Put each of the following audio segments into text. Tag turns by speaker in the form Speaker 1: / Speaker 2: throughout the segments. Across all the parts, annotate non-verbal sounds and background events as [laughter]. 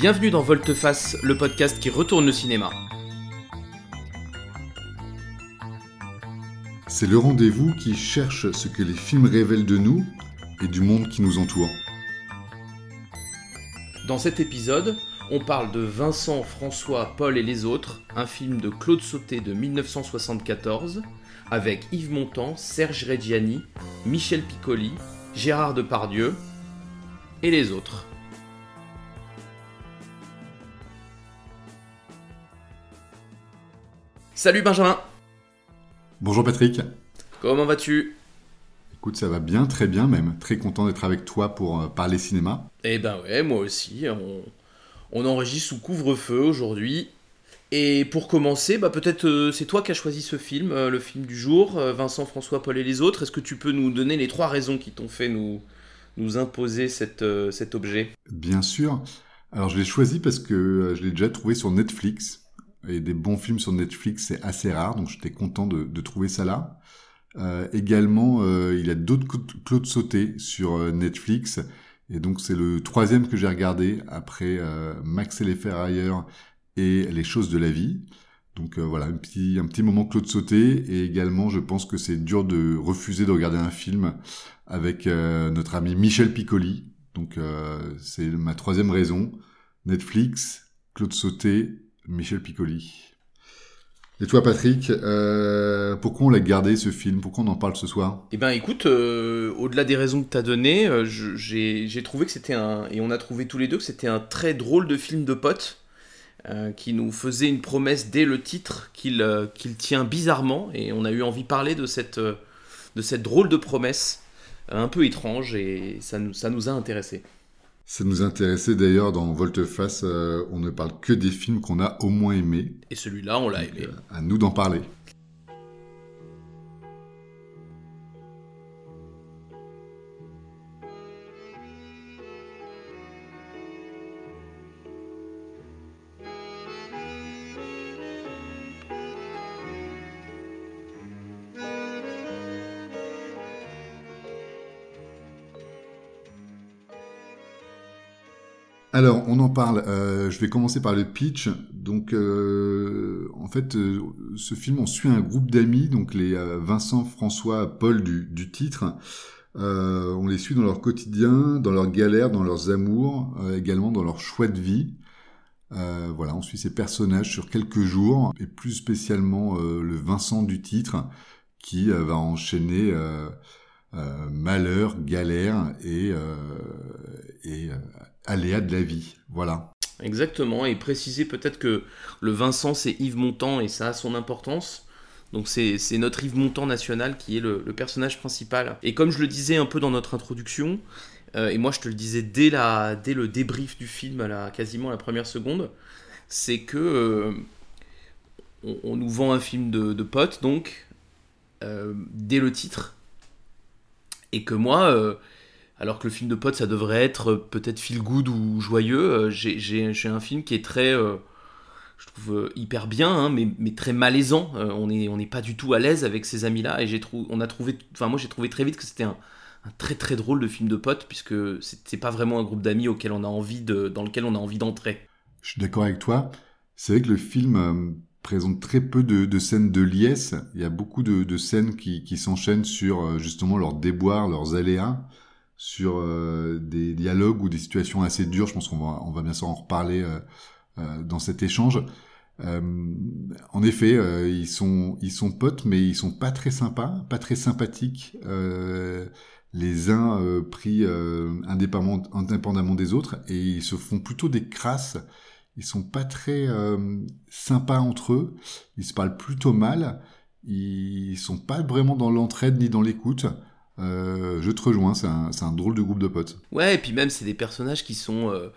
Speaker 1: Bienvenue dans Volteface, le podcast qui retourne le cinéma.
Speaker 2: C'est le rendez-vous qui cherche ce que les films révèlent de nous et du monde qui nous entoure.
Speaker 1: Dans cet épisode, on parle de Vincent, François, Paul et les autres, un film de Claude Sauté de 1974, avec Yves Montand, Serge Reggiani, Michel Piccoli, Gérard Depardieu et les autres. Salut Benjamin
Speaker 2: Bonjour Patrick.
Speaker 1: Comment vas-tu?
Speaker 2: Écoute, ça va bien, très bien même. Très content d'être avec toi pour euh, parler cinéma.
Speaker 1: Eh ben ouais, moi aussi. On, on enregistre sous couvre-feu aujourd'hui. Et pour commencer, bah peut-être euh, c'est toi qui as choisi ce film, euh, le film du jour, euh, Vincent, François, Paul et les autres. Est-ce que tu peux nous donner les trois raisons qui t'ont fait nous, nous imposer cette, cet objet?
Speaker 2: Bien sûr. Alors je l'ai choisi parce que je l'ai déjà trouvé sur Netflix. Et des bons films sur Netflix, c'est assez rare, donc j'étais content de, trouver ça là. Euh, également, euh, il y a d'autres Cla- Claude Sauté sur euh, Netflix. Et donc c'est le troisième que j'ai regardé après Max et les ferrailleurs et Les choses de la vie. Donc voilà, un petit, un petit moment Claude Sauté. Et également, je pense que c'est dur de refuser de regarder un film avec notre ami Michel Piccoli. Donc c'est ma troisième raison. Netflix, Claude Sauté, Michel Piccoli. Et toi Patrick, euh, pourquoi on l'a gardé ce film? Pourquoi on en parle ce soir?
Speaker 1: Eh ben écoute, euh, au-delà des raisons que tu as données, euh, j'ai trouvé que c'était un... Et on a trouvé tous les deux que c'était un très drôle de film de potes. qui nous faisait une promesse dès le titre qu'il qu'il tient bizarrement et on a eu envie de parler de cette, de cette drôle de promesse un peu étrange et ça nous, ça nous a intéressés.
Speaker 2: Ça nous intéressait d'ailleurs dans Volteface, euh, on ne parle que des films qu'on a au moins aimés.
Speaker 1: Et celui-là, on l'a aimé.
Speaker 2: euh, à nous d'en parler. On en parle. Euh, je vais commencer par le pitch. Donc, euh, en fait, euh, ce film, on suit un groupe d'amis, donc les Vincent, François, Paul du, du titre. On les suit dans leur quotidien, dans leurs galères, dans leurs amours, également dans leur choix de vie. Voilà, on suit ces personnages sur quelques jours, et plus spécialement le Vincent du titre, qui va enchaîner malheur, galère et, euh, euh, aléas de la vie. Voilà.
Speaker 1: Exactement, et préciser peut-être que le Vincent c'est Yves Montand et ça a son importance. Donc c'est notre Yves Montand national qui est le, personnage principal. Et comme je le disais un peu dans notre introduction, euh, et moi je te le disais dès, le débrief du film à la, quasiment à la première seconde, c'est que euh, on, nous vend un film de, de potes, donc euh, dès le titre, et que moi, euh, alors que le film de potes ça devrait être euh, peut-être feel good ou joyeux, euh, j'ai- un film qui est très, je trouve hyper bien, hein, mais, mais très malaisant. On n'est on pas du tout à l'aise avec ces amis-là, et j'ai trou- on a trouvé, enfin moi j'ai trouvé très vite que c'était un, très très drôle de film de potes, puisque c'est pas vraiment un groupe d'amis auquel on a envie de, dans lequel on a envie d'entrer.
Speaker 2: Je suis d'accord avec toi. C'est vrai que le film présente très peu de, de scènes de liesse. Il y a beaucoup de, de scènes qui, qui s'enchaînent sur euh, justement leurs déboires, leurs aléas, sur euh, des dialogues ou des situations assez dures. Je pense qu'on va, on va bien sûr en reparler euh, euh, dans cet échange. Euh, en effet, euh, ils sont ils sont potes, mais ils sont pas très sympas, pas très sympathiques. Les uns pris indépendamment, indépendamment des autres, et ils se font plutôt des crasses. Ils sont pas très euh, sympas entre eux. Ils se parlent plutôt mal. Ils sont pas vraiment dans l'entraide ni dans l'écoute. Euh, je te rejoins, c'est un, drôle de groupe de potes.
Speaker 1: Ouais, et puis même c'est des personnages qui sont, euh,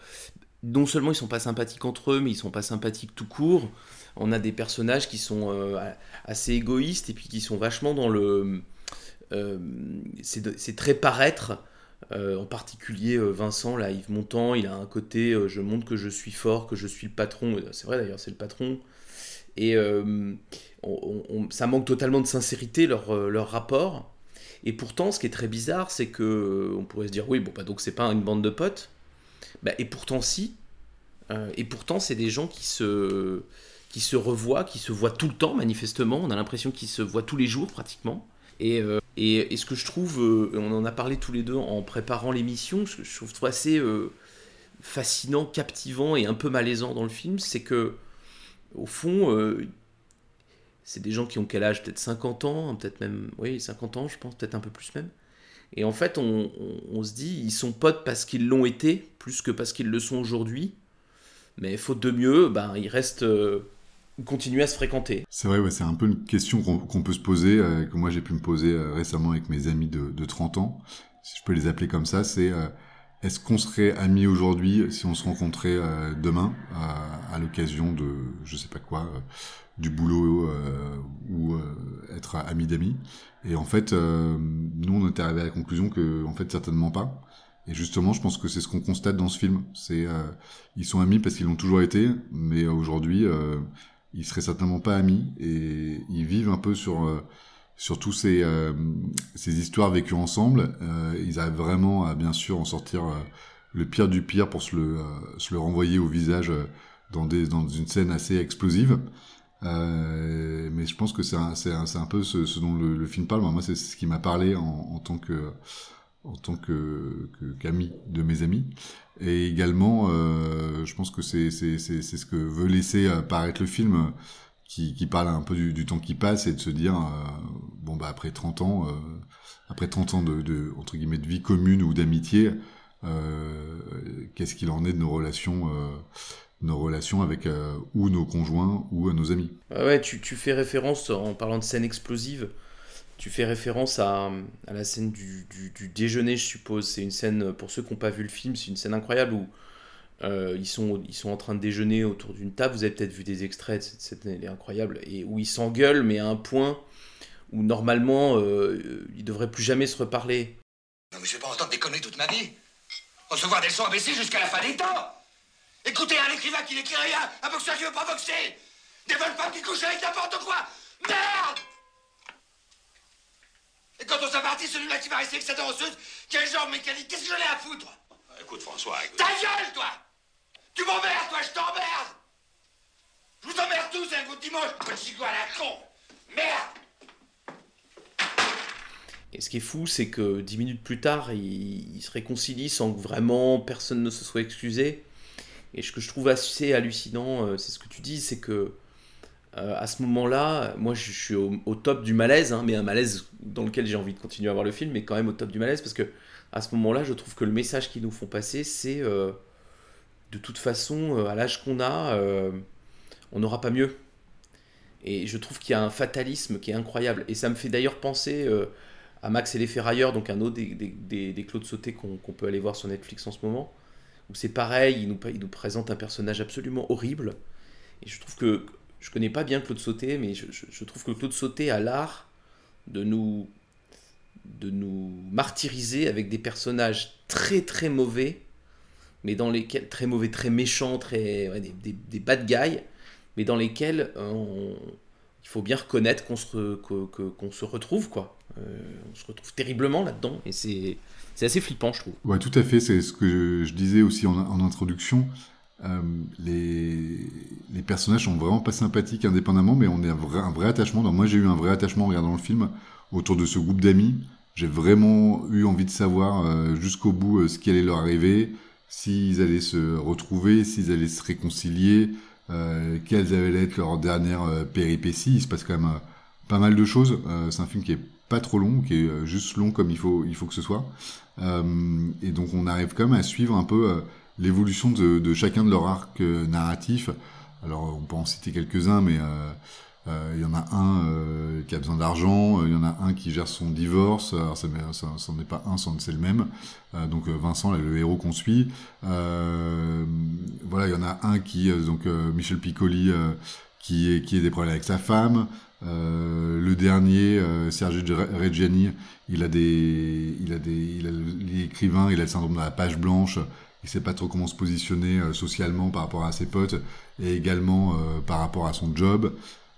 Speaker 1: non seulement ils sont pas sympathiques entre eux, mais ils sont pas sympathiques tout court. On a des personnages qui sont assez égoïstes et puis qui sont vachement dans le, c'est très paraître. Euh, en particulier euh, Vincent, là, Yves Montand, il a un côté euh, je montre que je suis fort, que je suis le patron. C'est vrai d'ailleurs, c'est le patron. Et ça manque totalement de sincérité leur, leur rapport. Et pourtant, ce qui est très bizarre, c'est que on pourrait se dire oui, bon, bah donc c'est pas une bande de potes. Bah, et pourtant, si. et pourtant, c'est des gens qui se, qui se revoient, qui se voient tout le temps, manifestement. On a l'impression qu'ils se voient tous les jours, pratiquement. Et, et, ce que je trouve, on en a parlé tous les deux en préparant l'émission, je, je, trouve assez fascinant, captivant et un peu malaisant dans le film, c'est que, au fond, euh, c'est des gens qui ont quel âge? Peut-être 50 ans, peut-être même, oui, 50 ans, je pense, peut-être un peu plus même. Et en fait, on, se dit, ils sont potes parce qu'ils l'ont été, plus que parce qu'ils le sont aujourd'hui. Mais faute de mieux, ben, ils restent. Euh, continuent à se fréquenter.
Speaker 2: C'est vrai, c'est un peu une question qu'on peut se poser, euh, que moi j'ai pu me poser récemment avec mes amis de, de, 30 ans, si je peux les appeler comme ça, c'est est-ce qu'on serait amis aujourd'hui si on se rencontrait euh, demain à, l'occasion de, je sais pas quoi, euh, du boulot euh, ou être amis d'amis? Et en fait, nous, on est arrivé à la conclusion que, en fait, certainement pas. Et justement, je pense que c'est ce qu'on constate dans ce film. C'est, ils sont amis parce qu'ils l'ont toujours été, mais aujourd'hui, ils seraient certainement pas amis et ils vivent un peu sur sur tous ces, euh, ces histoires vécues ensemble. Euh, ils arrivent vraiment à bien sûr en sortir euh, le pire du pire pour se le, se le renvoyer au visage dans, des, dans une scène assez explosive. mais je pense que c'est un, un, un, peu ce, dont le, film parle. Moi, c'est ce qui m'a parlé en, en, tant que en tant que qu'ami de mes amis. Et également, je pense que c'est ce que veut laisser apparaître le film qui, parle un peu du, temps qui passe et de se dire euh, bon bah après 30 ans euh, après 30 ans de, entre guillemets de vie commune ou d'amitié euh, qu'est-ce qu'il en est de nos relations nos relations avec ou nos conjoints ou nos amis?
Speaker 1: Ouais tu, fais référence en parlant de scène explosive tu fais référence à, la scène du, du, déjeuner je suppose c'est une scène pour ceux qui n'ont pas vu le film c'est une scène incroyable où euh, ils, sont, ils sont en train de déjeuner autour d'une table. Vous avez peut-être vu des extraits cette scène, elle est incroyable. Et où ils s'engueulent, mais à un point où normalement, euh, ils devraient plus jamais se reparler.
Speaker 3: Non, mais je vais pas entendre des conneries toute ma vie. Recevoir des leçons abaissées jusqu'à la fin des temps. Écoutez un écrivain qui n'écrit rien, un boxeur qui veut pas boxer. Des femmes qui couchent avec n'importe quoi. Merde Et quand on s'est parti, celui-là qui va rester avec sa danseuse, quel genre mécanique? Qu'est-ce que j'en ai à foutre?
Speaker 4: Écoute, François.
Speaker 3: Ta gueule, toi! Tu m'emmerdes, toi, je t'emmerde! Je vous emmerde tous un coup de dimanche, petit à la con! Merde!
Speaker 1: Et ce qui est fou, c'est que dix minutes plus tard, ils, se réconcilient sans que vraiment personne ne se soit excusé. Et ce que je trouve assez hallucinant, euh, c'est ce que tu dis, c'est que euh, à ce moment-là, moi je suis au, top du malaise, hein, mais un malaise dans lequel j'ai envie de continuer à voir le film, mais quand même au top du malaise, parce que à ce moment-là, je trouve que le message qu'ils nous font passer, c'est euh, de toute façon, euh, à l'âge qu'on a, on n'aura pas mieux. Et je trouve qu'il y a un fatalisme qui est incroyable. Et ça me fait d'ailleurs penser à Max et les Ferrailleurs, donc un autre des, des, des Claude Sauté qu'on peut aller voir sur Netflix en ce moment, où c'est pareil, il nous, il nous présente un personnage absolument horrible. Et je trouve que, je connais pas bien Claude Sauté, mais je, trouve que Claude Sauté a l'art de nous, de nous martyriser avec des personnages très très mauvais mais dans lesquels, très mauvais, très méchants, très, des, bad guys, mais dans lesquels euh, il faut bien reconnaître qu'on se, qu'on se retrouve, quoi. Euh, on se retrouve terriblement là-dedans, et c'est, assez flippant, je trouve.
Speaker 2: Ouais, tout à fait, c'est ce que je, disais aussi en introduction. Euh, les, personnages sont vraiment pas sympathiques indépendamment, mais on est un vrai, attachement. Donc moi, j'ai eu un vrai attachement en regardant le film autour de ce groupe d'amis. J'ai vraiment eu envie de savoir jusqu'au bout ce qui allait leur arriver, s'ils allaient se retrouver, s'ils allaient se réconcilier, euh, quelles allaient être leurs dernières euh, péripéties. Il se passe quand même euh, pas mal de choses. Euh, c'est un film qui est pas trop long, qui est euh, juste long comme il faut, il faut que ce soit. et donc on arrive quand même à suivre un peu l'évolution de, chacun de leurs arcs narratifs. Alors on peut en citer quelques-uns, mais il y en a un qui a besoin d'argent, il y en a un qui gère son divorce, alors ça, n'en est pas un, c'est le même. Euh, donc euh, Vincent, le héros qu'on suit. Euh, voilà, il y en a un qui, donc Michel Piccoli, qui a des problèmes avec sa femme. le dernier, Serge Reggiani, il a des, il a des, il a l'écrivain, il a le syndrome de la page blanche. Il sait pas trop comment se positionner socialement par rapport à ses potes et également par rapport à son job.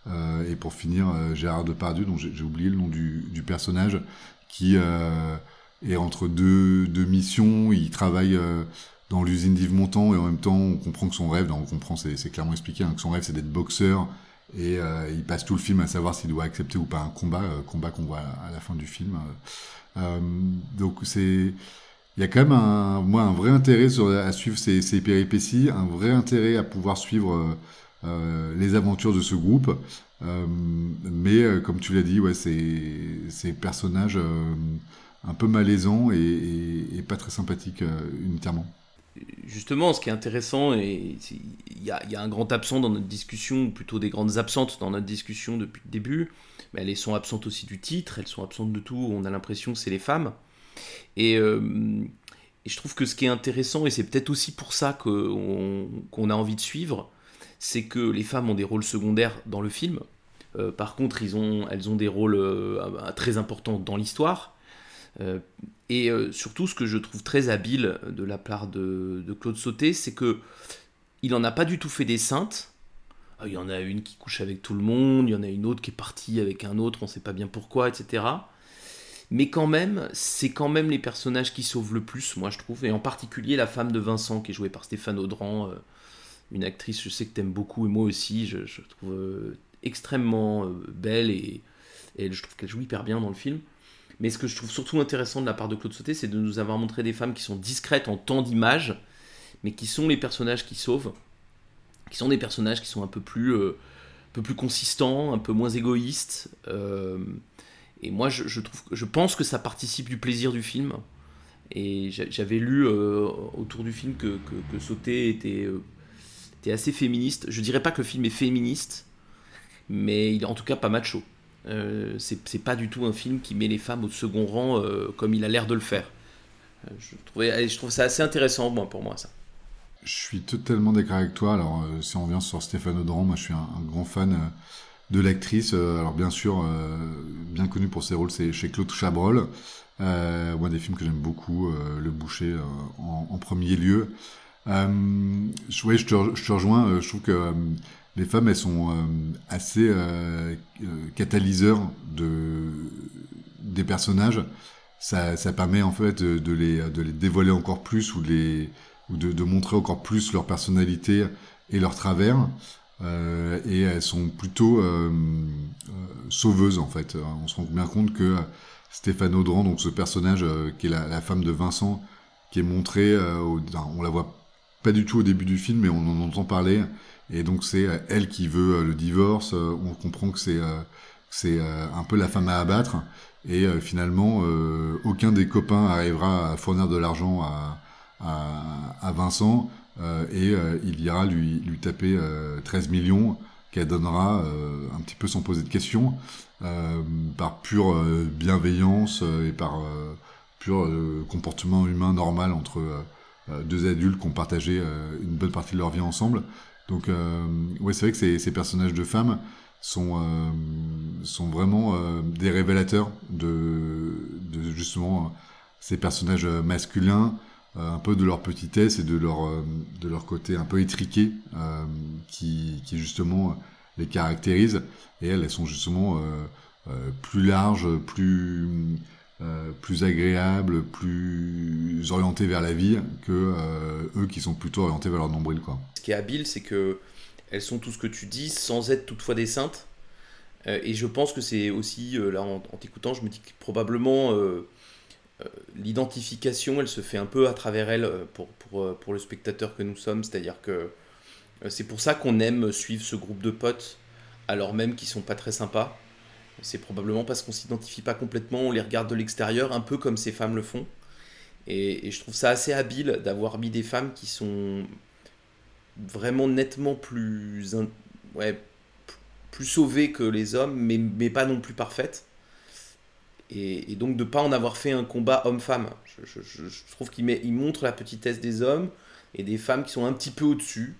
Speaker 2: et pour finir, Gérard Depardieu, dont j'ai oublié le nom du, personnage, qui et entre deux, missions, il travaille euh, dans l'usine d'Yves Montand et en même temps on comprend que son rêve, on comprend, c'est clairement expliqué, hein, que son rêve c'est d'être boxeur et euh, il passe tout le film à savoir s'il doit accepter ou pas un combat, euh, combat qu'on voit à, la fin du film. Euh, donc c'est il y a quand même un, moi, un vrai intérêt à suivre ces, péripéties, un vrai intérêt à pouvoir suivre euh, les aventures de ce groupe. Euh, mais comme tu l'as dit, ouais, ces personnages un peu malaisants et, pas très sympathiques unitairement
Speaker 1: justement, ce qui est intéressant, il y, a, un grand absent dans notre discussion, ou plutôt des grandes absentes dans notre discussion depuis le début, mais elles sont absentes aussi du titre, elles sont absentes de tout, on a l'impression que c'est les femmes. Et, euh, je trouve que ce qui est intéressant, et c'est peut-être aussi pour ça qu'on a envie de suivre, c'est que les femmes ont des rôles secondaires dans le film. Euh, par contre, elles ont des rôles euh, très importants dans l'histoire. Et surtout, ce que je trouve très habile de la part de, Claude Sauté, c'est que il en a pas du tout fait des saintes. Il y en a une qui couche avec tout le monde, il y en a une autre qui est partie avec un autre, on ne sait pas bien pourquoi, etc. Mais quand même, c'est quand même les personnages qui sauvent le plus, moi je trouve, et en particulier la femme de Vincent qui est jouée par Stéphane Audran, euh, une actrice, je sais que tu aimes beaucoup, et moi aussi, je, trouve euh, extrêmement belle et, je trouve qu'elle joue hyper bien dans le film. Mais ce que je trouve surtout intéressant de la part de Claude Sauté, c'est de nous avoir montré des femmes qui sont discrètes en temps d'image, mais qui sont les personnages qui sauvent, qui sont des personnages qui sont un peu plus, euh, un peu plus consistants, un peu moins égoïstes. Euh, et moi, je, trouve, je pense que ça participe du plaisir du film. Et j'avais lu euh, autour du film que, que, Sauté était, était assez féministe. Je dirais pas que le film est féministe, mais il est en tout cas pas macho. Euh, c'est pas du tout un film qui met les femmes au second rang euh, comme il a l'air de le faire. Euh, je, trouvais, je trouve ça assez intéressant moi, pour moi ça.
Speaker 2: Je suis totalement d'accord avec toi. Alors si on revient sur Stéphane Audran, moi je suis un, grand fan de l'actrice. alors bien sûr, bien connue pour ses rôles, c'est chez Claude Chabrol. moi des films que j'aime beaucoup, Le Boucher en, premier lieu. ouais, je, te, je te rejoins. je trouve que les femmes, elles sont euh, assez euh, euh, catalyseurs de, des personnages. Ça, permet en fait de, les, de les dévoiler encore plus ou, de, les, ou de, de montrer encore plus leur personnalité et leur travers. Euh, et elles sont plutôt euh, sauveuses en fait. On se rend bien compte que Stéphane Audran, donc ce personnage qui est la, femme de Vincent, qui est montrée, on la voit pas du tout au début du film, mais on en entend parler. Et donc c'est euh, elle qui veut euh, le divorce. Euh, on comprend que c'est c'est un peu la femme à abattre. Et finalement, aucun des copains arrivera à fournir de l'argent à, à, Vincent. Et il ira lui, lui taper 13 millions qu'elle donnera un petit peu sans poser de questions, par pure bienveillance et par pur comportement humain normal entre deux adultes qui ont partagé une bonne partie de leur vie ensemble. Donc, euh, ouais, c'est vrai que ces, personnages de femmes sont, euh, sont vraiment euh, des révélateurs de, justement ces personnages masculins, un peu de leur petitesse et de leur, de leur côté un peu étriqué qui, qui justement les caractérise. Et elles, elles sont justement plus larges, plus euh, plus agréable, plus orienté vers la vie que euh, eux qui sont plutôt orientés vers leur nombril. Quoi.
Speaker 1: Ce qui est habile, c'est que elles sont tout ce que tu dis sans être toutefois des saintes. Euh, et je pense que c'est aussi, là en, t'écoutant, je me dis que probablement l'identification, elle se fait un peu à travers elle pour, pour, pour le spectateur que nous sommes. C'est-à-dire que c'est pour ça qu'on aime suivre ce groupe de potes alors même qu'ils sont pas très sympas c'est probablement parce qu'on s'identifie pas complètement, on les regarde de l'extérieur, un peu comme ces femmes le font. Et, je trouve ça assez habile d'avoir mis des femmes qui sont vraiment nettement plus, ouais, plus sauvées que les hommes, mais, mais pas non plus parfaites. Et, donc de pas en avoir fait un combat homme-femme. Je, trouve qu'il il montre la petitesse des hommes et des femmes qui sont un petit peu au-dessus,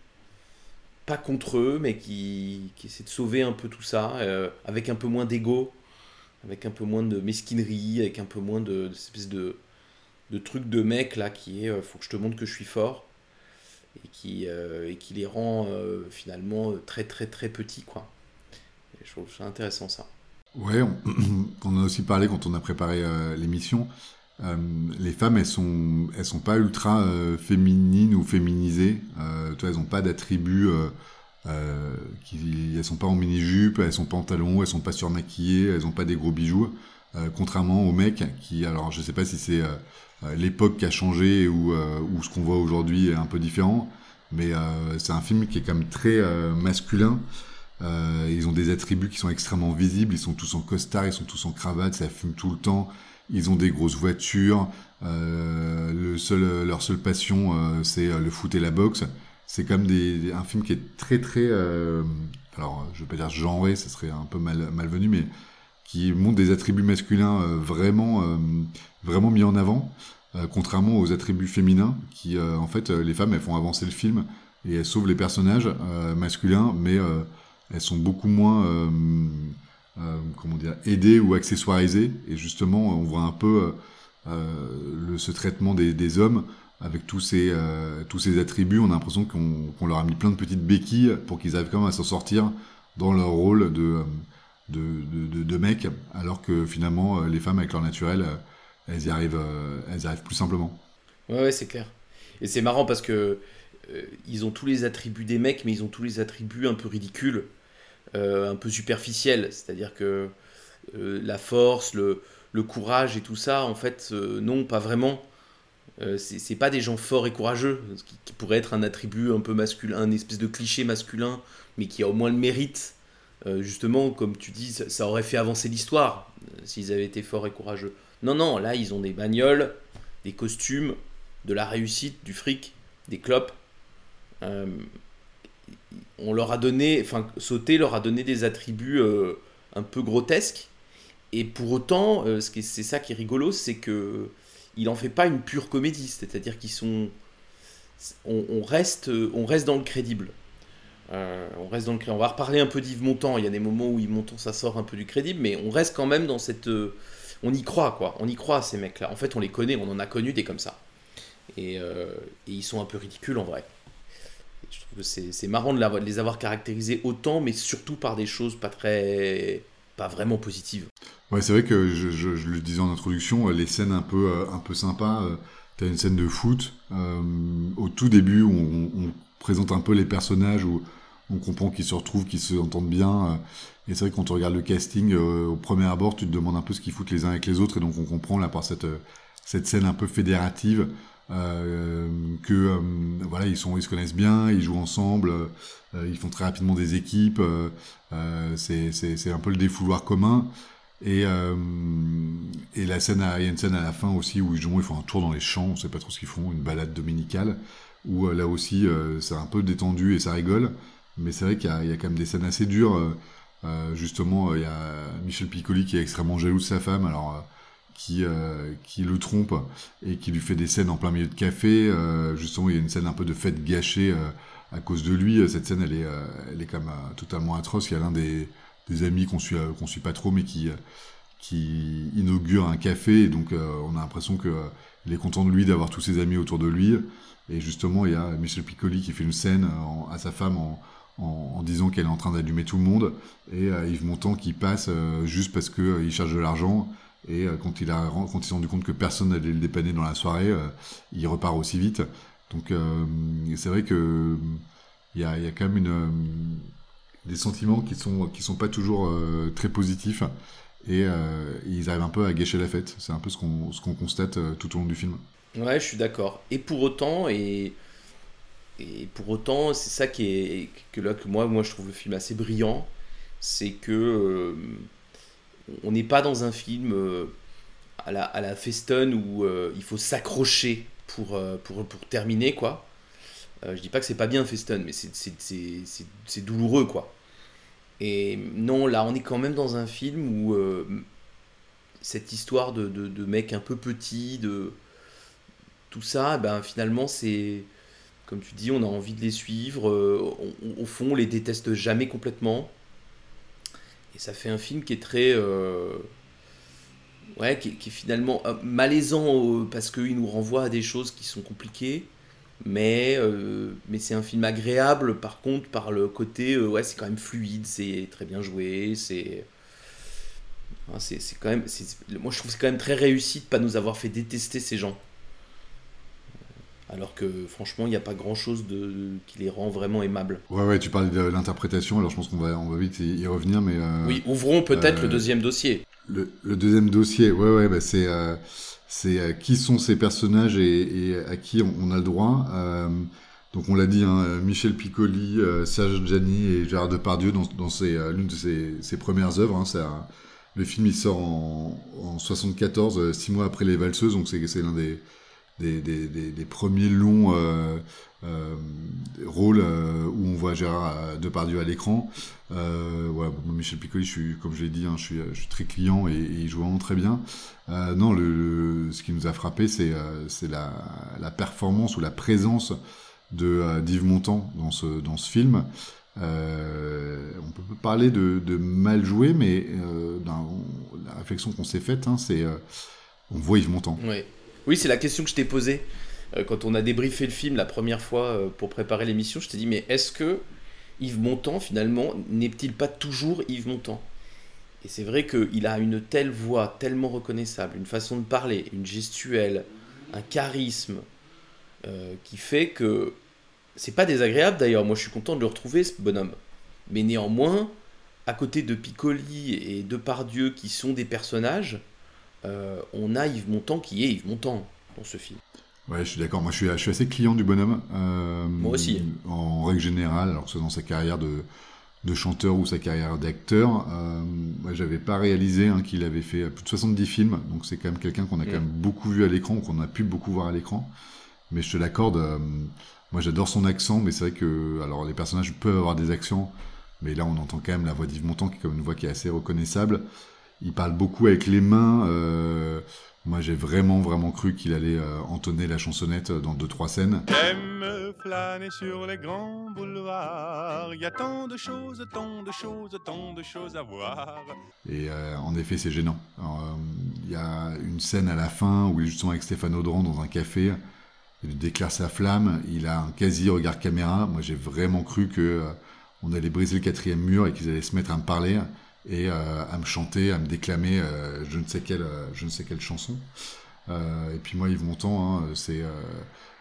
Speaker 1: pas contre eux, mais qui, qui essaie de sauver un peu tout ça, euh, avec un peu moins d'ego, avec un peu moins de mesquinerie, avec un peu moins de, de de, de truc de mec là qui est euh, faut que je te montre que je suis fort et qui, euh, les rend finalement très très très petits quoi. je trouve ça intéressant ça.
Speaker 2: Ouais, on, [clears throat] on, a aussi parlé quand on a préparé l'émission les femmes, elles sont, elles sont pas ultra féminines ou féminisées. elles ont pas d'attributs. qui, elles sont pas en mini jupe, elles sont pas en talons, elles sont pas surmaquillées, elles ont pas des gros bijoux. contrairement aux mecs qui, alors je sais pas si c'est l'époque qui a changé ou, ou ce qu'on voit aujourd'hui est un peu différent, mais c'est un film qui est quand même très masculin. Euh, ils ont des attributs qui sont extrêmement visibles. Ils sont tous en costard, ils sont tous en cravate, ça fume tout le temps. Ils ont des grosses voitures. Euh, leur seule passion, euh, c'est le foot et la boxe. C'est comme des, un film qui est très très, alors je veux pas dire genré, ça serait un peu mal, malvenu, mais qui montre des attributs masculins vraiment vraiment mis en avant, contrairement aux attributs féminins qui, en fait, les femmes elles font avancer le film et elles sauvent les personnages masculins, mais elles sont beaucoup moins euh, euh, comment dire aidées ou accessoirisées. Et justement on voit un peu euh, ce traitement des, hommes avec tous ces tous ces attributs. On a l'impression qu'on leur a mis plein de petites béquilles pour qu'ils arrivent quand même à s'en sortir dans leur rôle de de, de, de, mecs alors que finalement les femmes avec leur naturel elles y arrivent elles y arrivent plus simplement.
Speaker 1: Ouais c'est clair. Et c'est marrant parce que ils ont tous les attributs des mecs, mais ils ont tous les attributs un peu ridicules. Euh, un peu superficiel, c'est-à-dire que euh, la force, le, courage et tout ça, en fait, euh, non, pas vraiment. c'est pas des gens forts et courageux, ce qui, pourrait être un attribut un peu masculin, un espèce de cliché masculin, mais qui a au moins le mérite. justement, comme tu dis, ça, aurait fait avancer l'histoire s'ils avaient été forts et courageux. Non, non, là, ils ont des bagnoles, des costumes, de la réussite, du fric, des clopes on leur a donné, enfin, Sauté leur a donné des attributs euh, un peu grotesques. Et pour autant, euh, c'est ça qui est rigolo, c'est que il en fait pas une pure comédie. C'est-à-dire qu'ils sont, on, reste, on reste dans le crédible. Euh, on reste dans le On va reparler un peu d'Yves Montand. Il y a des moments où Yves Montand, ça sort un peu du crédible, mais on reste quand même dans cette. on y croit, quoi. On y croit, ces mecs-là. En fait, on les connaît, on en a connu des comme ça. et ils sont un peu ridicules en vrai je trouve que c'est marrant de, les avoir caractérisés autant, mais surtout par des choses pas très. pas vraiment positives.
Speaker 2: Ouais, c'est vrai que je, le disais en introduction, les scènes un peu, euh, un peu sympas. Euh, t'as une scène de foot euh, au tout début où on, présente un peu les personnages, où on comprend qu'ils se retrouvent, qu'ils se entendent bien. et c'est vrai que quand on regarde le casting, au premier abord, tu te demandes un peu ce qu'ils foutent les uns avec les autres, et donc on comprend là par cette, cette scène un peu fédérative euh, que euh, voilà ils se connaissent bien ils jouent ensemble euh, ils font très rapidement des équipes c'est c'est un peu le défouloir commun et, et la scène, il y a une scène à la fin aussi où ils jouent, ils font un tour dans les champs, on sait pas trop ce qu'ils font, une balade dominicale, où là aussi c'est un peu détendu et ça rigole, mais c'est vrai qu'il y, y, a quand même des scènes assez dures. justement, il y a Michel Piccoli qui est extrêmement jaloux de sa femme, alors qui, euh, qui le trompe et qui lui fait des scènes en plein milieu de café. Euh, justement, il y a une scène un peu de fête gâchée euh, à cause de lui. Cette scène, elle est, elle est quand même totalement atroce. Il y a l'un des, des amis qu'on suit, suit pas trop, mais qui, qui inaugure un café. Donc, on a l'impression que il est content de lui d'avoir tous ses amis autour de lui. Et justement, il y a Michel Piccoli qui fait une scène à sa femme en, en, disant qu'elle est en train d'allumer tout le monde. Et Yves Montand qui passe juste parce qu'il cherche de l'argent et euh, quand il a quand il s'est rendu compte que personne n'allait le dépanner dans la soirée, euh, il repart aussi vite. Donc euh, c'est vrai que il y a, quand même des sentiments qui sont qui sont pas toujours très positifs et ils arrivent un peu à gâcher la fête. C'est un peu ce qu'on constate tout au long du film.
Speaker 1: Ouais, je suis d'accord. Et pour autant et pour autant, c'est ça qui est que là que moi je trouve le film assez brillant, c'est que on n'est pas dans un film euh, à, la, à la Feston où euh, il faut s'accrocher pour, euh, pour, pour, terminer, quoi. je dis pas que c'est pas bien Feston, mais c'est douloureux, quoi. Et non, là, on est quand même dans un film où cette histoire de, de, mec un peu petit, de tout ça, ben finalement, c'est comme tu dis, on a envie de les suivre. au fond, on les déteste jamais complètement. Et ça fait un film qui est très. Euh, ouais, qui, est finalement euh, malaisant euh, parce qu'il nous renvoie à des choses qui sont compliquées. Mais, mais c'est un film agréable, par contre, par le côté. ouais, c'est quand même fluide, c'est très bien joué, c'est. C'est quand même, moi je trouve c'est quand même très réussi de pas nous avoir fait détester ces gens. Alors que franchement, il n'y a pas grand chose de, qui les rend vraiment aimables.
Speaker 2: Ouais, ouais, tu parlais de l'interprétation, alors je pense qu'on va, on va vite y revenir, mais. Euh,
Speaker 1: oui, ouvrons peut-être le deuxième dossier.
Speaker 2: Le, deuxième dossier, ouais, ouais, bah c'est c'est qui sont ces personnages et, à qui on, a le droit. Donc on l'a dit, hein, Michel Piccoli, euh, Serge Gianni et Gérard Depardieu dans, dans euh, l'une de ses, premières œuvres. Hein, le film il sort en, en 74, euh, six mois après Les Valseuses, donc c'est l'un des des, premiers longs rôles où on voit Gérard Depardieu à l'écran. Michel Piccoli, je suis, comme je l'ai dit, hein, je, suis, très client et, il joue vraiment très bien. non, le, ce qui nous a frappé, c'est la, la, performance ou la présence de euh, d'Yves Montand dans ce, dans ce film. Euh, on peut parler de, mal joué, mais euh, la réflexion qu'on s'est faite, hein, c'est on voit Yves Montand.
Speaker 1: Oui, oui c'est la question que je t'ai posée quand on a débriefé le film la première fois pour préparer l'émission. Je t'ai dit, mais est-ce que Yves Montand, finalement, n'est-il pas toujours Yves Montand? Et c'est vrai qu'il a une telle voix, tellement reconnaissable, une façon de parler, une gestuelle, un charisme, qui fait que c'est pas désagréable d'ailleurs, moi je suis content de le retrouver ce bonhomme. Mais néanmoins, à côté de Piccoli et de Pardieu qui sont des personnages, euh, on a Yves Montand qui est Yves Montand dans ce film.
Speaker 2: Ouais, je suis d'accord. Moi, je suis, je suis, assez client du bonhomme.
Speaker 1: Euh, moi aussi.
Speaker 2: En règle générale, alors que ce soit dans sa carrière de, de chanteur ou sa carrière d'acteur. Euh, moi, j'avais pas réalisé hein, qu'il avait fait plus de 70 films. Donc, c'est quand même quelqu'un qu'on a quand mm. même beaucoup vu à l'écran, qu'on a pu beaucoup voir à l'écran. Mais je te l'accorde, euh, moi, j'adore son accent, mais c'est vrai que, alors, les personnages peuvent avoir des accents, mais là, on entend quand même la voix d'Yves Montand, qui est comme une voix qui est assez reconnaissable. Il parle beaucoup avec les mains. Euh, moi, j'ai vraiment, vraiment cru qu'il allait euh, entonner la chansonnette dans deux, trois scènes.
Speaker 4: J'aime flâner sur les grands boulevards. Il y a tant de choses, tant de choses, tant de choses à voir.
Speaker 2: Et euh, en effet, c'est gênant. Il y a une scène à la fin où il est justement avec Stéphane Audran dans un café il déclare sa flamme, il a un quasi regard caméra. Moi, j'ai vraiment cru que euh, on allait briser le quatrième mur et qu'ils allaient se mettre à me parler et euh, à me chanter, à me déclamer euh, je ne sais quelle, je ne sais quelle chanson. et puis moi, Yves Montand, hein, c'est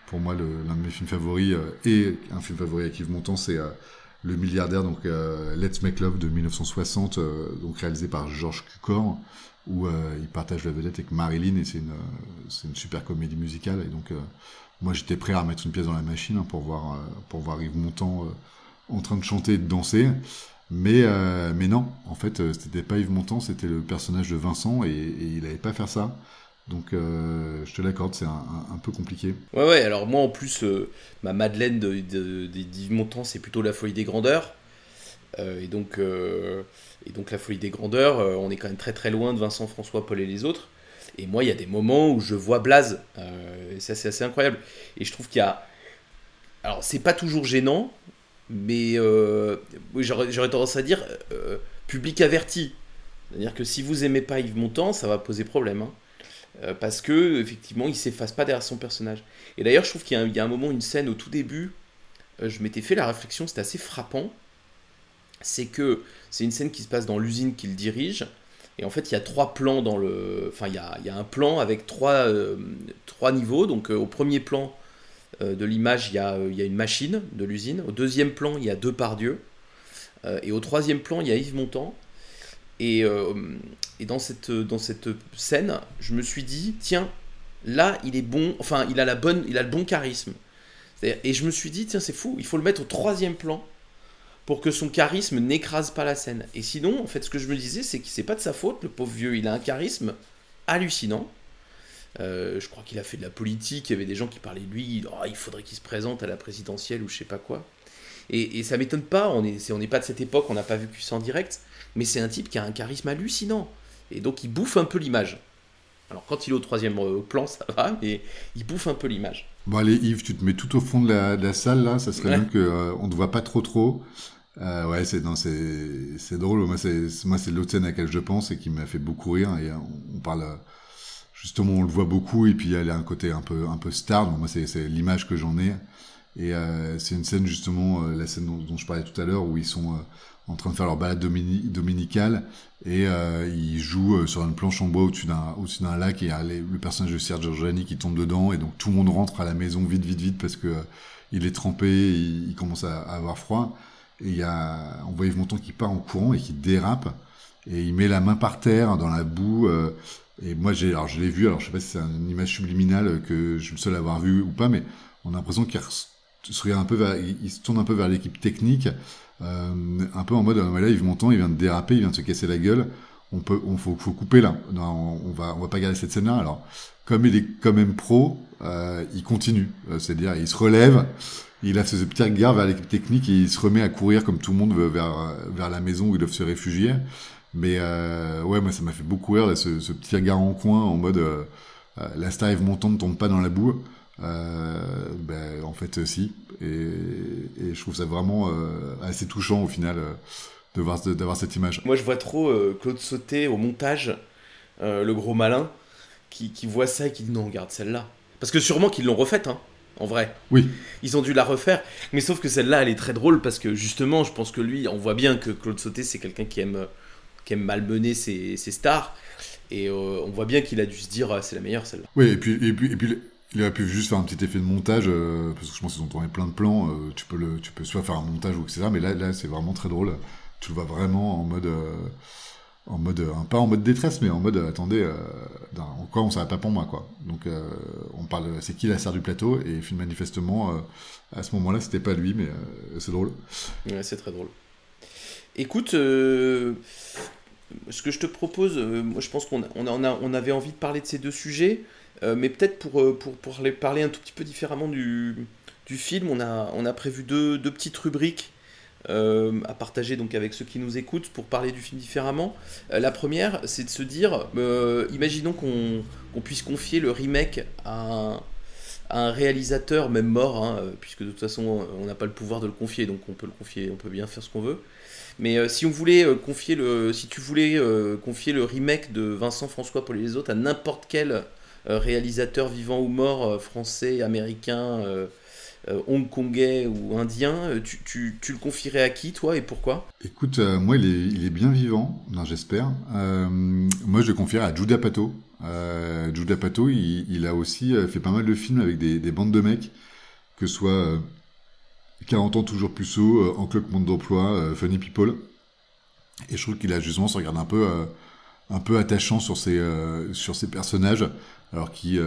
Speaker 2: pour moi l'un de mes films favoris et un film favori avec Yves Montand, c'est le milliardaire, donc Let's Make Love de 1960, donc réalisé par Georges Cukor, où il partage la vedette avec Marilyn et c'est une, c'est une super comédie musicale. Et donc, moi, j'étais prêt à mettre une pièce dans la machine hein, pour voir, euh, pour voir Yves Montand euh, en train de chanter et de danser. Mais, euh, mais non, en fait, c'était pas Yves Montand, c'était le personnage de Vincent et, il n'allait pas faire ça. Donc, je te l'accorde, c'est un, peu compliqué.
Speaker 1: Ouais, ouais, alors moi en plus, ma Madeleine d'Yves de, de, Montand, c'est plutôt La Folie des Grandeurs. et, donc, et donc, La Folie des Grandeurs, on est quand même très très loin de Vincent, François, Paul et les autres. Et moi, il y a des moments où je vois Blaze. Euh, ça, c'est assez incroyable. Et je trouve qu'il y a. Alors, c'est pas toujours gênant, mais euh, j'aurais tendance à dire euh, public averti. C'est-à-dire que si vous aimez pas Yves Montand, ça va poser problème. Hein. Euh, parce que, effectivement, il s'efface pas derrière son personnage. Et d'ailleurs, je trouve qu'il y, a un moment, une scène au tout début, je m'étais fait la réflexion, c'était assez frappant. C'est que c'est une scène qui se passe dans l'usine qu'il dirige. Et en fait, il y a trois plans dans le. Enfin, il y a, un plan avec trois, trois niveaux. Donc, au premier plan de l'image, il, y a, il y a une machine de l'usine. Au deuxième plan, il y a deux pardieux. et au troisième plan, il y a Yves Montand. Et, et dans, cette, dans cette scène, je me suis dit, tiens, là, il est bon. Enfin, il a, la bonne, il a le bon charisme. Et je me suis dit, tiens, c'est fou, il faut le mettre au troisième plan pour que son charisme n'écrase pas la scène. Et sinon, en fait, ce que je me disais, c'est que c'est pas de sa faute, le pauvre vieux, il a un charisme hallucinant. Euh, je crois qu'il a fait de la politique, il y avait des gens qui parlaient de lui, oh, il faudrait qu'il se présente à la présidentielle ou je sais pas quoi. Et, et ça m'étonne pas, on n'est on pas de cette époque, on n'a pas vu ça en direct, mais c'est un type qui a un charisme hallucinant. Et donc il bouffe un peu l'image. Alors quand il est au troisième euh, plan, ça va, mais il bouffe un peu l'image.
Speaker 2: Bon allez Yves, tu te mets tout au fond de la, salle là, ça serait bien qu'on euh, on ne te voit pas trop trop. Euh, ouais, c'est non, c'est drôle. Moi, c'est moi, c'est l'autre scène à laquelle je pense et qui m'a fait beaucoup rire. Et on, parle justement, on le voit beaucoup et puis y a un côté un peu un peu star. moi, c'est l'image que j'en ai. Et c'est une scène justement, la scène dont, je parlais tout à l'heure, où ils sont en train de faire leur balade dominicale et ils jouent sur une planche en bois au-dessus d'un au d'un lac et il y a le personnage de Serge Gianni qui tombe dedans et donc tout le monde rentre à la maison vite vite vite parce que il est trempé, il, commence à, avoir froid et il y a on voit Yves Montand qui part en courant et qui dérape et il met la main par terre dans la boue et moi, j'ai, alors je l'ai vu, alors je sais pas si c'est une image subliminale que je suis le seul à avoir vu ou pas, mais on a l'impression qu'il se un peu vers, il, se tourne un peu vers l'équipe technique, euh, un peu en mode, voilà, Yves Montand, il vient de déraper, il vient de se casser la gueule, on peut, on faut, faut couper là, non, on, va, on va pas garder cette scène-là. Alors, comme il est quand même pro, euh, il continue, euh, c'est-à-dire il se relève, il a ce petit regard vers l'équipe technique et il se remet à courir comme tout le monde vers, vers la maison où ils doivent se réfugier. Mais euh, ouais, moi ça m'a fait beaucoup rire ce, ce, petit regard en coin en mode euh, euh la star ne tombe pas dans la boue. Euh, ben, en fait si. Et, et, je trouve ça vraiment assez touchant au final de voir d'avoir cette image.
Speaker 1: Moi je vois trop Claude Sauté au montage, le gros malin, qui, qui voit ça et qui dit non regarde celle-là. Parce que sûrement qu'ils l'ont refaite, hein en vrai.
Speaker 2: Oui.
Speaker 1: Ils ont dû la refaire. Mais sauf que celle-là, elle est très drôle parce que justement, je pense que lui, on voit bien que Claude Sauté, c'est quelqu'un qui aime qui aime malmener ses, ses stars. Et euh, on voit bien qu'il a dû se dire ah, c'est la meilleure celle-là.
Speaker 2: Oui, et puis, et puis, et puis il aurait pu juste faire un petit effet de montage, euh, parce que je pense qu'ils ont tourné plein de plans. Euh, tu, peux le, tu peux soit faire un montage ou etc. Mais là, là c'est vraiment très drôle. Tu le vois vraiment en mode. en mode pas en mode détresse mais en mode attendez quoi on s'arrête pas pour moi quoi donc on parle c'est qui la star du plateau? Et manifestement à ce moment-là c'était pas lui mais c'est drôle
Speaker 1: ouais, c'est très drôle Écoute, euh, ce que je te propose, euh, moi je pense qu'on on, on avait envie de parler de ces deux sujets, euh, mais peut-être pour, les parler un tout petit peu différemment du, film, on a, prévu deux, deux petites rubriques à partager donc avec ceux qui nous écoutent pour parler du film différemment. la première, c'est de se dire, imaginons qu'on puisse confier le remake à un, réalisateur, même mort, hein, puisque de toute façon on n'a pas le pouvoir de le confier, donc on peut le confier, on peut bien faire ce qu'on veut. Mais euh, si on voulait euh, confier le, si tu voulais euh, confier le remake de Vincent François pour les autres à n'importe quel réalisateur vivant ou mort, français, américain, hongkongais ou indien, tu, le confierais à qui, toi, et pourquoi?
Speaker 2: Écoute, moi, il est, il est, bien vivant, j'espère. moi, je le confierais à Judah Pato. Judah Pato, il, a aussi fait pas mal de films avec des, des bandes de mecs, que ce soit 40 ans toujours plus haut, euh, en cloque monde d'emploi, euh, Funny People. Et je trouve qu'il a justement ce regard un peu, euh, un peu attachant sur ses, sur ses personnages, alors qui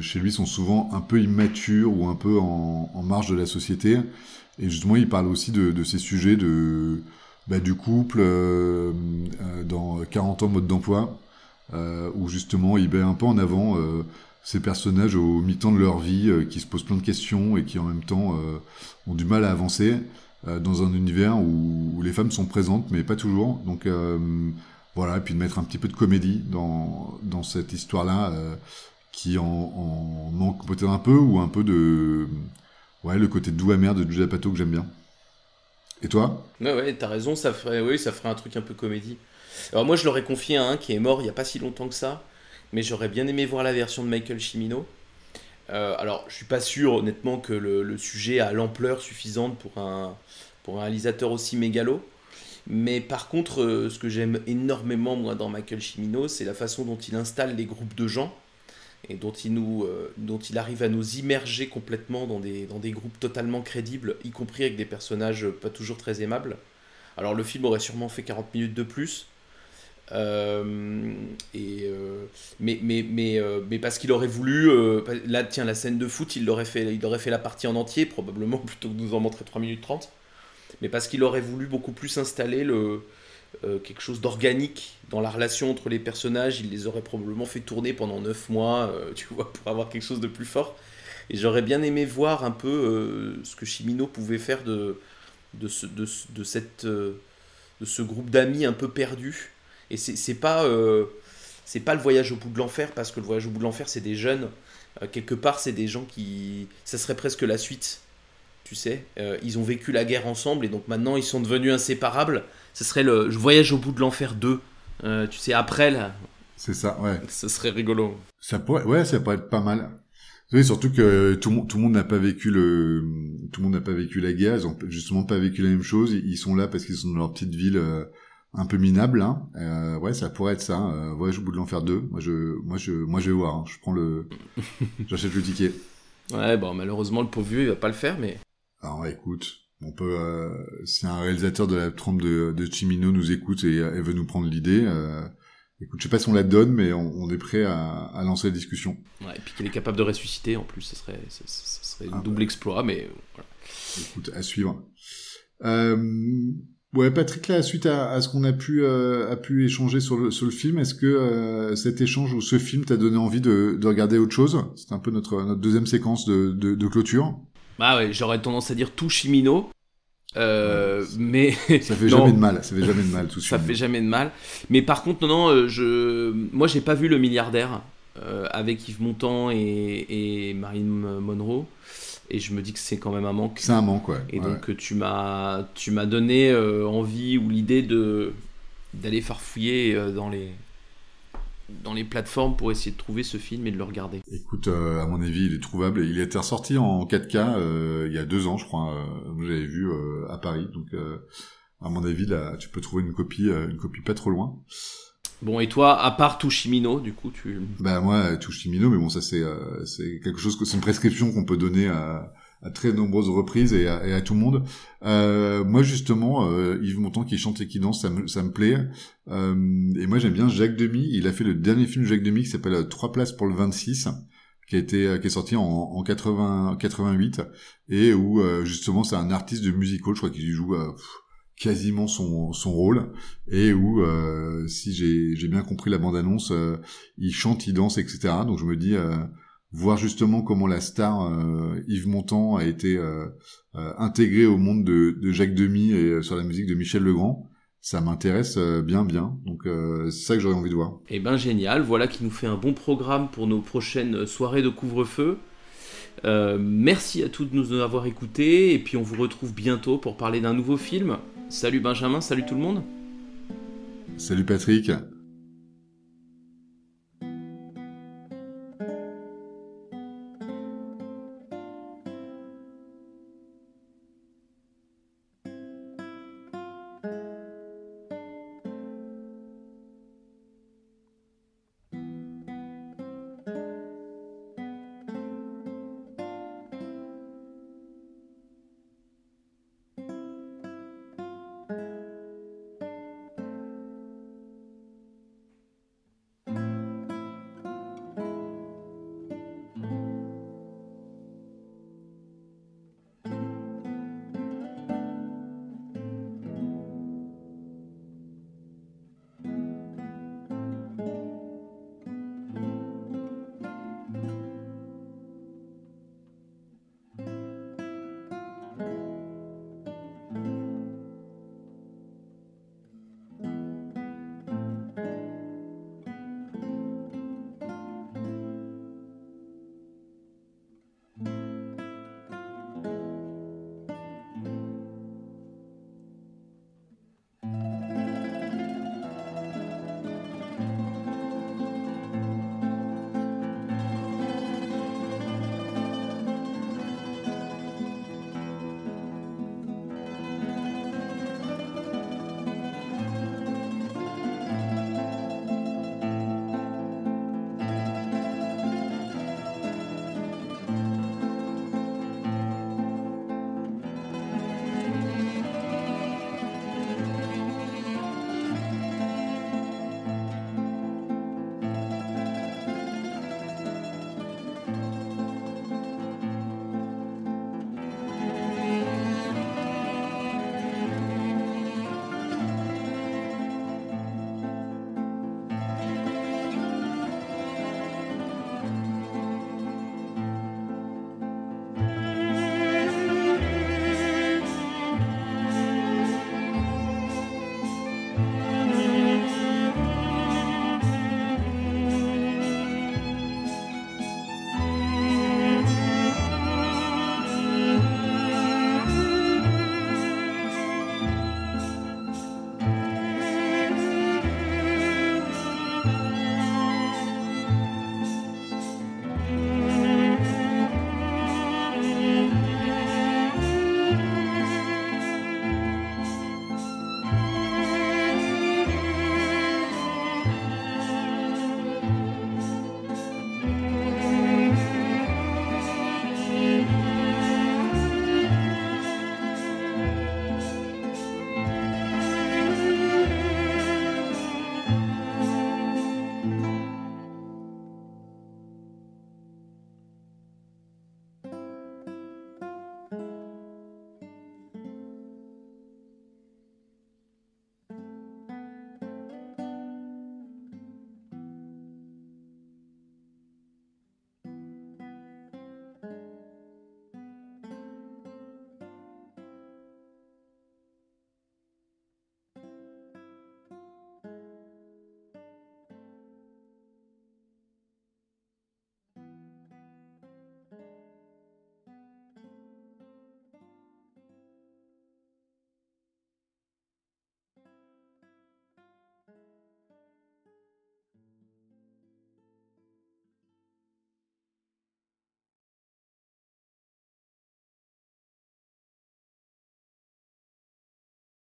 Speaker 2: chez lui sont souvent un peu immatures ou un peu en, marge de la société. Et justement, il parle aussi de, de ces sujets de, bah, du couple dans 40 ans mode d'emploi, où justement il met un peu en avant ces personnages au mi-temps de leur vie euh, qui se posent plein de questions et qui en même temps euh, ont du mal à avancer euh, dans un univers où, les femmes sont présentes mais pas toujours. Donc voilà, et puis de mettre un petit peu de comédie dans, dans cette histoire-là qui en, en manque peut-être un peu ou un peu de ouais le côté doux amer de Julia Pato que j'aime bien. Et toi?
Speaker 1: Ouais ouais, t'as raison, ça ferait oui, ça ferait un truc un peu comédie. Alors moi je l'aurais confié à un qui est mort il y a pas si longtemps que ça mais j'aurais bien aimé voir la version de Michael Cimino. Euh, alors, je suis pas sûr, honnêtement, que le, sujet a l'ampleur suffisante pour un, réalisateur aussi mégalo. Mais par contre, euh, ce que j'aime énormément, moi, dans Michael Cimino, c'est la façon dont il installe les groupes de gens et dont il, nous, euh, dont il arrive à nous immerger complètement dans des, dans des groupes totalement crédibles, y compris avec des personnages pas toujours très aimables. Alors, le film aurait sûrement fait 40 minutes de plus, euh, euh, mais mais mais euh, mais parce qu'il aurait voulu là tiens la scène de foot il aurait fait il aurait fait la partie en entier probablement [laughs] plutôt que de nous en montrer 3 minutes 30 mais parce qu'il aurait voulu beaucoup plus installer le quelque chose d'organique dans la relation entre les personnages il les aurait probablement fait tourner pendant 9 mois [laughs] tu vois pour avoir quelque chose de plus fort. Et j'aurais bien aimé voir un peu ce que Chimino pouvait faire de de ce de, de cette de ce groupe d'amis un peu perdus et c'est pas, euh, c'est pas le voyage au bout de l'enfer, parce que le voyage au bout de l'enfer, c'est des jeunes. Euh, quelque part, c'est des gens qui. Ça serait presque la suite. Tu sais, euh, ils ont vécu la guerre ensemble et donc maintenant ils sont devenus inséparables. Ce serait le voyage au bout de l'enfer 2. tu sais, après là.
Speaker 2: C'est ça, ouais.
Speaker 1: Ce serait rigolo.
Speaker 2: Ça pourrait, ouais, ça pourrait être pas mal. Oui, surtout que tout, le monde n'a pas vécu le, tout le monde n'a pas vécu la guerre. Ils ont justement pas vécu la même chose. Ils sont là parce qu'ils sont dans leur petite ville un peu minable. Hein. Euh, ouais, ça pourrait être ça. Euh, voyage au bout de l'enfer 2. Moi, je, moi, je, moi, je vais voir. Hein. Je prends le, [laughs] j'achète le ticket.
Speaker 1: Ouais, bon, malheureusement, le pauvre vieux, il va pas le faire, mais.
Speaker 2: Alors, écoute, on peut, euh, si un réalisateur de la trompe de, de Chimino nous écoute et, et veut nous prendre l'idée. Euh, Écoute, je sais pas si on la donne, mais on, est prêt à, lancer la discussion.
Speaker 1: Ouais, et puis qu'il est capable de ressusciter en plus, ça serait, ça, serait un ah double bah. exploit, mais voilà.
Speaker 2: Écoute, à suivre. Euh, ouais, Patrick, là, suite à, ce qu'on a pu euh, a pu échanger sur le sur le film, est-ce que euh, cet échange ou ce film t'a donné envie de, de regarder autre chose? C'est un peu notre notre deuxième séquence de, de, de clôture.
Speaker 1: Bah ouais, j'aurais tendance à dire tout Chimino. Euh, mais [laughs]
Speaker 2: ça fait [laughs] jamais de mal, ça fait jamais de mal tout
Speaker 1: Ça fait jamais de mal. Mais par contre, non, non, euh, je, moi, j'ai pas vu le milliardaire euh, avec Yves Montand et, et Marine Monroe, et je me dis que c'est quand même un manque.
Speaker 2: C'est un manque, ouais.
Speaker 1: Et donc tu m'as, tu m'as donné envie ou l'idée de d'aller farfouiller dans les dans les plateformes pour essayer de trouver ce film et de le regarder
Speaker 2: Écoute, euh, à mon avis, il est trouvable. Il a été ressorti en 4K euh, il y a deux ans, je crois. Euh, j'avais vu à Paris, donc à mon avis, là, tu peux trouver une copie, une copie pas trop loin.
Speaker 1: Bon, et toi, à part Tushimino, du coup, tu...
Speaker 2: Bah moi, Tushimino, mais bon, ça c'est c'est quelque chose que c'est une prescription qu'on peut donner à à très nombreuses reprises et à, tout le monde. Euh, moi justement, euh, Yves Montand qui chante et qui danse, ça me, ça me plaît. Euh, et moi j'aime bien Jacques Demy. Il a fait le dernier film de Jacques Demy qui s'appelle euh, Trois places pour le 26 qui a été euh, qui est sorti en, en 80 88 et où justement c'est un artiste de musical, je crois qu'il joue quasiment son, rôle et où si j'ai bien compris la bande annonce, il chante, il danse, etc. Donc je me dis voir justement comment la star euh, Yves Montand a été euh, euh, intégré au monde de, Jacques Demy et sur la musique de Michel Legrand. Ça m'intéresse bien bien, donc c'est ça que j'aurais envie de voir.
Speaker 1: Eh ben génial, voilà qui nous fait un bon programme pour nos prochaines soirées de couvre-feu. merci à tous de nous avoir écoutés et puis on vous retrouve bientôt pour parler d'un nouveau film. Salut Benjamin, salut tout le monde.
Speaker 2: Salut Patrick.